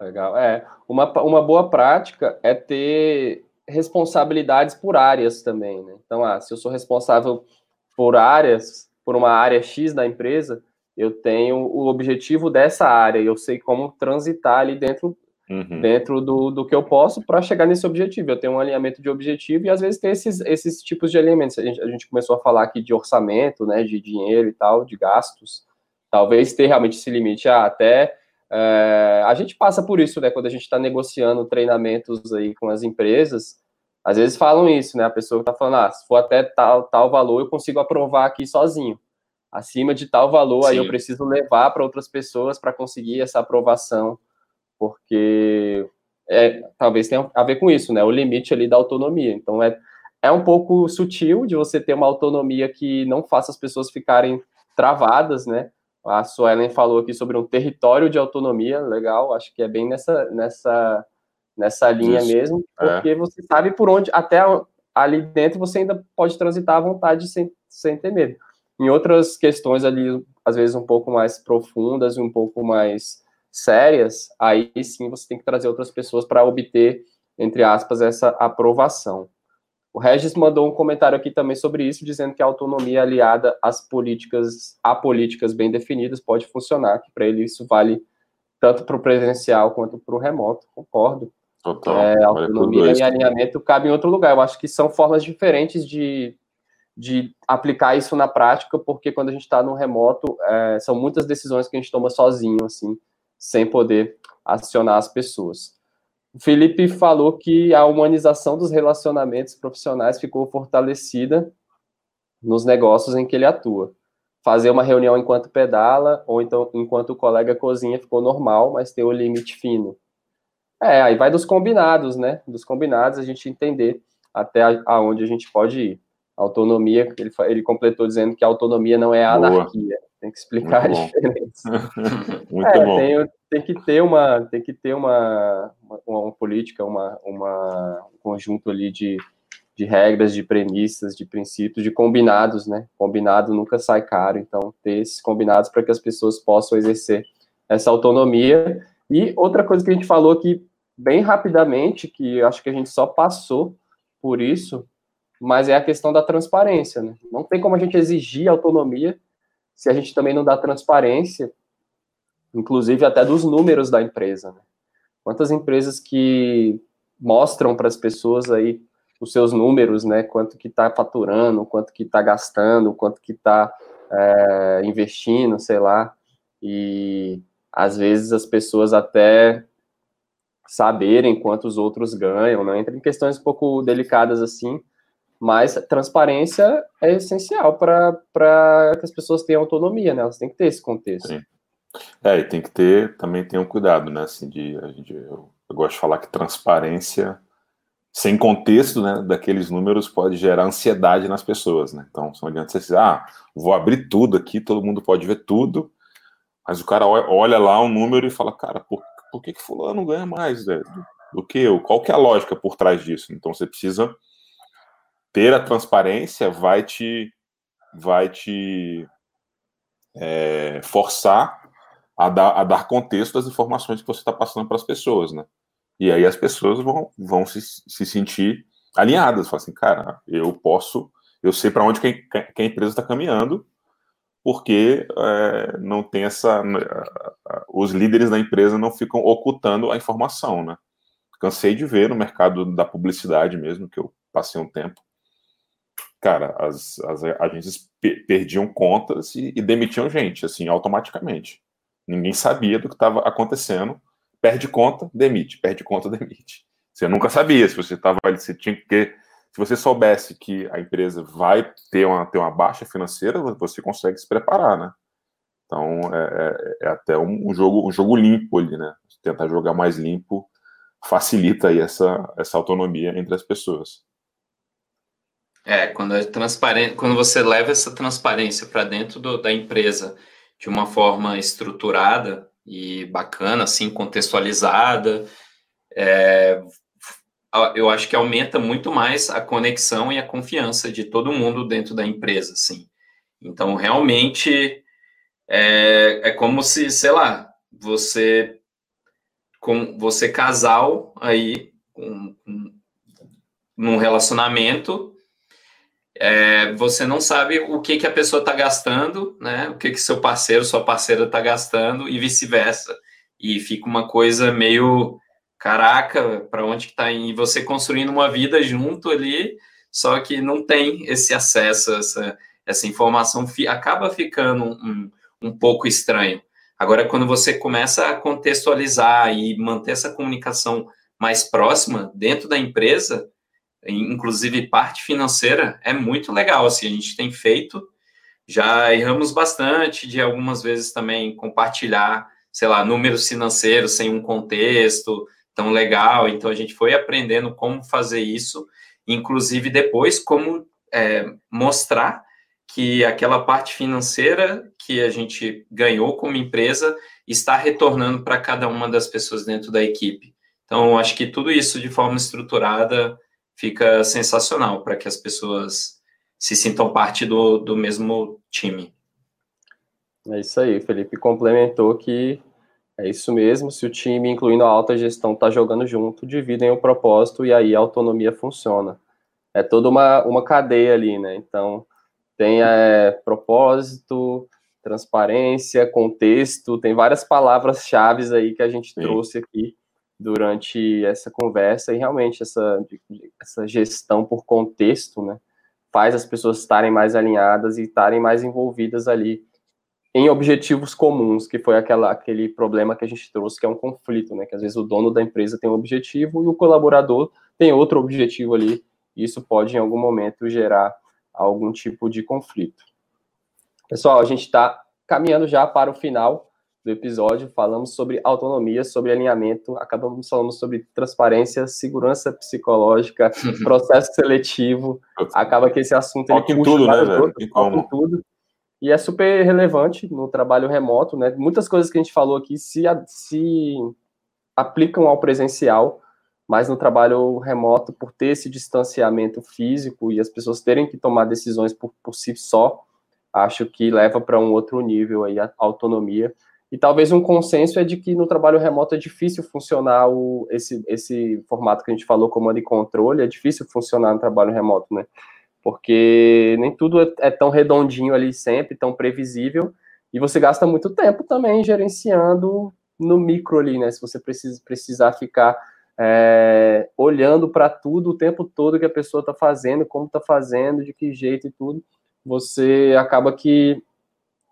Legal. É, uma, uma boa prática é ter responsabilidades por áreas também, né? Então, ah, se eu sou responsável por áreas, por uma área X da empresa, eu tenho o objetivo dessa área e eu sei como transitar ali dentro, uhum. dentro do, do que eu posso para chegar nesse objetivo. Eu tenho um alinhamento de objetivo e às vezes tem esses, esses tipos de alinhamentos. A gente, a gente começou a falar aqui de orçamento, né, de dinheiro e tal, de gastos. Talvez ter realmente esse limite ah, até. É, a gente passa por isso, né? Quando a gente está negociando treinamentos aí com as empresas, às vezes falam isso, né? A pessoa está falando, ah, se for até tal, tal valor, eu consigo aprovar aqui sozinho. Acima de tal valor, Sim. aí eu preciso levar para outras pessoas para conseguir essa aprovação, porque é, talvez tenha a ver com isso, né? O limite ali da autonomia. Então é, é um pouco sutil de você ter uma autonomia que não faça as pessoas ficarem travadas, né? A Suelen falou aqui sobre um território de autonomia, legal, acho que é bem nessa, nessa nessa linha Isso. mesmo, é. porque é. você sabe por onde, até ali dentro você ainda pode transitar à vontade sem, sem ter medo. Em outras questões ali, às vezes um pouco mais profundas e um pouco mais sérias, aí sim você tem que trazer outras pessoas para obter, entre aspas, essa aprovação. O Regis mandou um comentário aqui também sobre isso, dizendo que a autonomia aliada às políticas, a políticas bem definidas pode funcionar, que para ele isso vale tanto para o presencial quanto para o remoto, concordo. Total. É, autonomia e alinhamento cabe em outro lugar. Eu acho que são formas diferentes de, de aplicar isso na prática, porque quando a gente está no remoto, é, são muitas decisões que a gente toma sozinho, assim, sem poder acionar as pessoas. O Felipe falou que a humanização dos relacionamentos profissionais ficou fortalecida nos negócios em que ele atua. Fazer uma reunião enquanto pedala, ou então enquanto o colega cozinha ficou normal, mas tem o limite fino é, aí vai dos combinados, né? Dos combinados a gente entender até aonde a gente pode ir. Autonomia, ele, ele completou dizendo que a autonomia não é a anarquia. Tem que explicar Muito a diferença. [laughs] Muito é, bom. Tem, tem, que ter uma, tem que ter uma, uma, uma política, uma, uma, um conjunto ali de, de regras, de premissas, de princípios, de combinados, né? Combinado nunca sai caro, então ter esses combinados para que as pessoas possam exercer essa autonomia. E outra coisa que a gente falou aqui bem rapidamente, que acho que a gente só passou por isso, mas é a questão da transparência, né? Não tem como a gente exigir autonomia se a gente também não dá transparência, inclusive até dos números da empresa, né? Quantas empresas que mostram para as pessoas aí os seus números, né? Quanto que está faturando, quanto que está gastando, quanto que está é, investindo, sei lá. E às vezes as pessoas até saberem quanto os outros ganham, né? Entra em questões um pouco delicadas assim, mas transparência é essencial para que as pessoas tenham autonomia, né? Elas têm que ter esse contexto. Sim.
É, e tem que ter, também tem um cuidado, né? Assim, de, a gente, eu, eu gosto de falar que transparência sem contexto né, daqueles números pode gerar ansiedade nas pessoas, né? Então, não adianta você dizer, ah, vou abrir tudo aqui, todo mundo pode ver tudo, mas o cara olha lá um número e fala, cara, por, por que, que fulano ganha mais né, do, do, que eu? Qual que é a lógica por trás disso? Então, você precisa ter a transparência, vai te, vai te é, forçar a dar, a dar contexto das informações que você está passando para as pessoas, né? E aí as pessoas vão, vão se, se sentir alinhadas, falam assim, cara, eu posso, eu sei para onde que, que, a empresa está caminhando, porque é, não tem essa, os líderes da empresa não ficam ocultando a informação, né? Cansei de ver no mercado da publicidade mesmo, que eu passei um tempo, cara, as, as agências perdiam contas e, e demitiam gente, assim, automaticamente. Ninguém sabia do que estava acontecendo perde conta, demite, perde conta, [laughs] demite. Você nunca sabia se você estava ali, você tinha que se você soubesse que a empresa vai ter uma, ter uma baixa financeira, você consegue se preparar, né? Então é, é, é até um, um, jogo um jogo limpo ali, né? Tentar jogar mais limpo facilita aí essa, essa autonomia entre as pessoas.
É, quando é transparente, quando você leva essa transparência para dentro do, da empresa de uma forma estruturada, e bacana, assim, contextualizada. É, eu acho que aumenta muito mais a conexão e a confiança de todo mundo dentro da empresa, assim. Então, realmente, é, é como se, sei lá, você, com você casal aí, com, com, num relacionamento, é, você não sabe o que, que a pessoa está gastando, né? O que, que seu parceiro, sua parceira está gastando e vice-versa. E fica uma coisa meio caraca, para onde que está indo? E você construindo uma vida junto ali, só que não tem esse acesso, essa, essa informação fi, acaba ficando um, um pouco estranho. Agora, quando você começa a contextualizar e manter essa comunicação mais próxima dentro da empresa, inclusive parte financeira, é muito legal. Assim, a gente tem feito, já erramos bastante de algumas vezes também compartilhar, sei lá, números financeiros sem um contexto tão legal. Então a gente foi aprendendo como fazer isso, inclusive depois como é, mostrar que aquela parte financeira que a gente ganhou como empresa está retornando para cada uma das pessoas dentro da equipe. Então, acho que tudo isso de forma estruturada fica sensacional para que as pessoas se sintam parte do, do mesmo time.
É isso aí, Felipe complementou que é isso mesmo, se o time, incluindo a alta gestão, está jogando junto, dividem o propósito e aí a autonomia funciona. É toda uma, uma cadeia ali, né? Então, tem é, propósito, transparência, contexto, tem várias palavras-chave aí que a gente Sim. trouxe aqui durante essa conversa e realmente essa, essa gestão por contexto, né, faz as pessoas estarem mais alinhadas e estarem mais envolvidas ali em objetivos comuns, que foi aquela, aquele problema que a gente trouxe, que é um conflito, né, que às vezes o dono da empresa tem um objetivo e o colaborador tem outro objetivo ali, e isso pode em algum momento gerar algum tipo de conflito. Pessoal, a gente está caminhando já para o final do episódio, falamos sobre autonomia, sobre alinhamento, acabamos falando sobre transparência, segurança psicológica, [laughs] processo seletivo. Acaba que esse assunto ele
puxa tudo, né, velho? Outros,
tudo. E é super relevante no trabalho remoto, né? Muitas coisas que a gente falou aqui se, se aplicam ao presencial, mas no trabalho remoto, por ter esse distanciamento físico e as pessoas terem que tomar decisões por, por si só, acho que leva para um outro nível aí a autonomia. E talvez um consenso é de que no trabalho remoto é difícil funcionar o, esse, esse formato que a gente falou, comando e controle, é difícil funcionar no trabalho remoto, né? Porque nem tudo é, é tão redondinho ali sempre, tão previsível, e você gasta muito tempo também gerenciando no micro ali, né? Se você precisa, precisar ficar é, olhando para tudo o tempo todo que a pessoa está fazendo, como está fazendo, de que jeito e tudo, você acaba que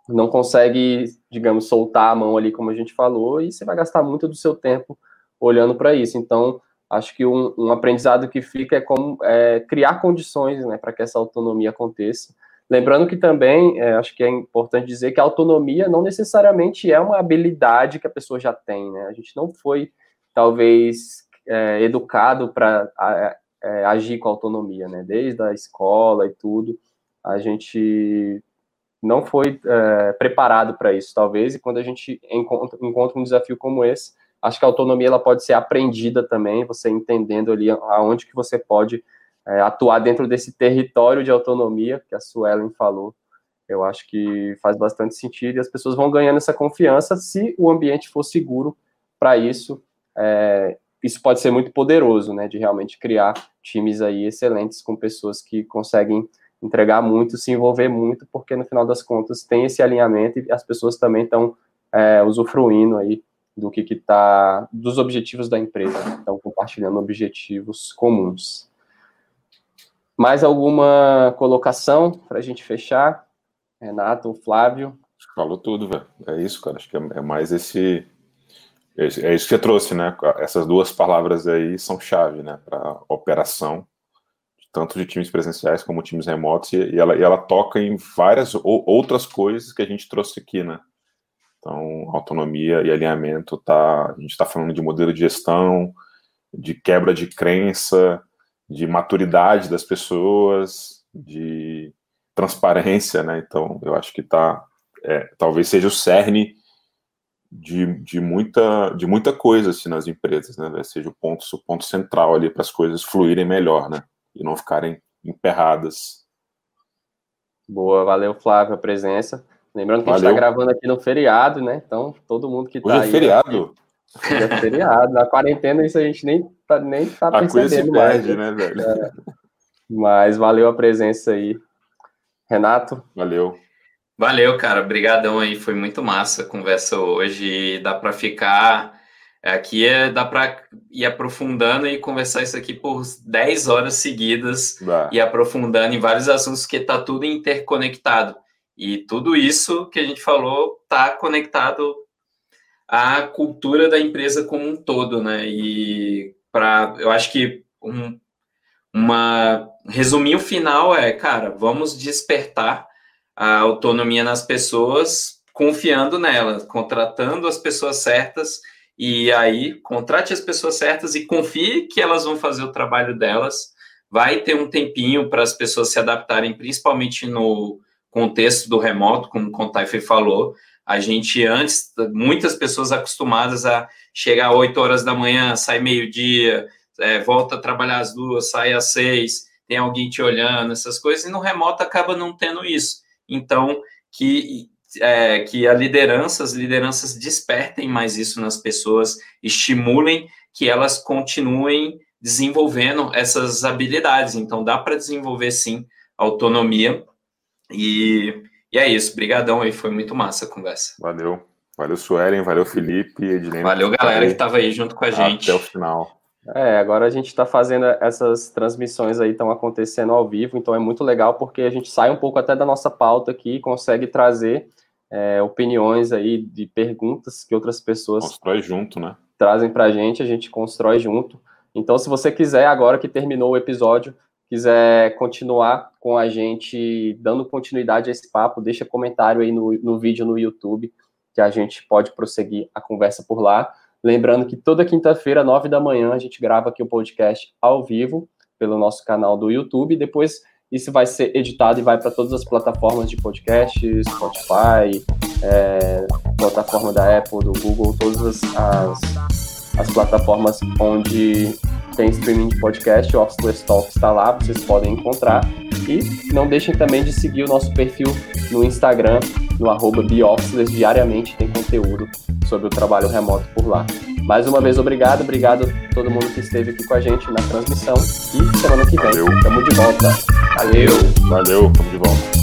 não consegue, digamos, soltar a mão ali, como a gente falou, e você vai gastar muito do seu tempo olhando para isso. Então, acho que um, um, aprendizado que fica é como é, criar condições né, para que essa autonomia aconteça. Lembrando que também, é, acho que é importante dizer que a autonomia não necessariamente é uma habilidade que a pessoa já tem, né? A gente não foi, talvez, é, educado para é, agir com autonomia, né? Desde a escola e tudo, a gente não foi é, preparado para isso, talvez, e quando a gente encontra, encontra, um desafio como esse, acho que a autonomia ela pode ser aprendida também, você entendendo ali aonde que você pode é, atuar dentro desse território de autonomia que a Suelen falou. Eu acho que faz bastante sentido e as pessoas vão ganhando essa confiança se o ambiente for seguro para isso. É, isso pode ser muito poderoso, né, de realmente criar times aí excelentes com pessoas que conseguem entregar muito, se envolver muito, porque no final das contas tem esse alinhamento e as pessoas também estão é, usufruindo aí do que está dos objetivos da empresa, estão compartilhando objetivos comuns. Mais alguma colocação para a gente fechar? Renato, Flávio?
Falou tudo, velho. É isso, cara. Acho que é, é mais esse é isso que você trouxe, né? Essas duas palavras aí são chave, né? Para operação, tanto de times presenciais como times remotos, e ela, e ela toca em várias outras coisas que a gente trouxe aqui, né? Então, autonomia e alinhamento, tá? A gente está falando de modelo de gestão, de quebra de crença, de maturidade das pessoas, de transparência, né? Então, eu acho que tá, é, talvez seja o cerne de, de, muita, de muita coisa assim, nas empresas, né? Seja o ponto, o ponto central ali para as coisas fluírem melhor, né? E não ficarem emperradas.
Boa, valeu, Flávio, a presença. Lembrando que valeu. a gente está gravando aqui no feriado, né? Então, todo mundo que está
Hoje é
aí.
feriado?
Hoje é feriado. Na quarentena, isso a gente nem tá, nem tá
a percebendo coisa se mais. Perde, né, velho? É.
Mas valeu a presença aí. Renato?
Valeu.
Valeu, cara. Obrigadão aí. Foi muito massa a conversa hoje. Dá para ficar aqui, é, dá para ir aprofundando e conversar isso aqui por 10 horas seguidas e aprofundando em vários assuntos que tá tudo interconectado. E tudo isso que a gente falou tá conectado à cultura da empresa como um todo, né? E para eu acho que um uma resuminho final é, cara, vamos despertar a autonomia nas pessoas, confiando nelas, contratando as pessoas certas, e aí contrate as pessoas certas e confie que elas vão fazer o trabalho delas. Vai ter um tempinho para as pessoas se adaptarem, principalmente no contexto do remoto, como o Contaife falou. A gente antes, muitas pessoas acostumadas a chegar às 8 horas da manhã, sai meio-dia, é, volta a trabalhar às duas, sai às seis, tem alguém te olhando, essas coisas, e no remoto acaba não tendo isso. Então, que, é, que a liderança, as lideranças despertem mais isso nas pessoas, estimulem que elas continuem desenvolvendo essas habilidades. Então, dá para desenvolver, sim, autonomia. E, e é isso. Obrigadão aí, foi muito massa a conversa.
Valeu. Valeu, Suelen, valeu, Felipe,
Edilene. Valeu, galera que estava aí junto com a gente.
Até o final.
É, agora a gente está fazendo essas transmissões aí, estão acontecendo ao vivo, então é muito legal porque a gente sai um pouco até da nossa pauta aqui e consegue trazer é, opiniões aí de perguntas que outras pessoas
constrói junto, né?
Trazem para a gente, a gente constrói junto. Então, se você quiser, agora que terminou o episódio, quiser continuar com a gente, dando continuidade a esse papo, deixa comentário aí no, no vídeo no YouTube, que a gente pode prosseguir a conversa por lá. Lembrando que toda quinta-feira, nove da manhã, a gente grava aqui o podcast ao vivo pelo nosso canal do YouTube. Depois isso vai ser editado e vai para todas as plataformas de podcast, Spotify, é, plataforma da Apple, do Google, todas as, as, as plataformas onde tem streaming de podcast, o Officeless Talk está lá, vocês podem encontrar. E não deixem também de seguir o nosso perfil no Instagram, no arroba diariamente tem conteúdo sobre o trabalho remoto por lá. Mais uma vez, obrigado, obrigado a todo mundo que esteve aqui com a gente na transmissão e semana que vem,
Valeu.
tamo de volta. Valeu!
Valeu, tamo de volta.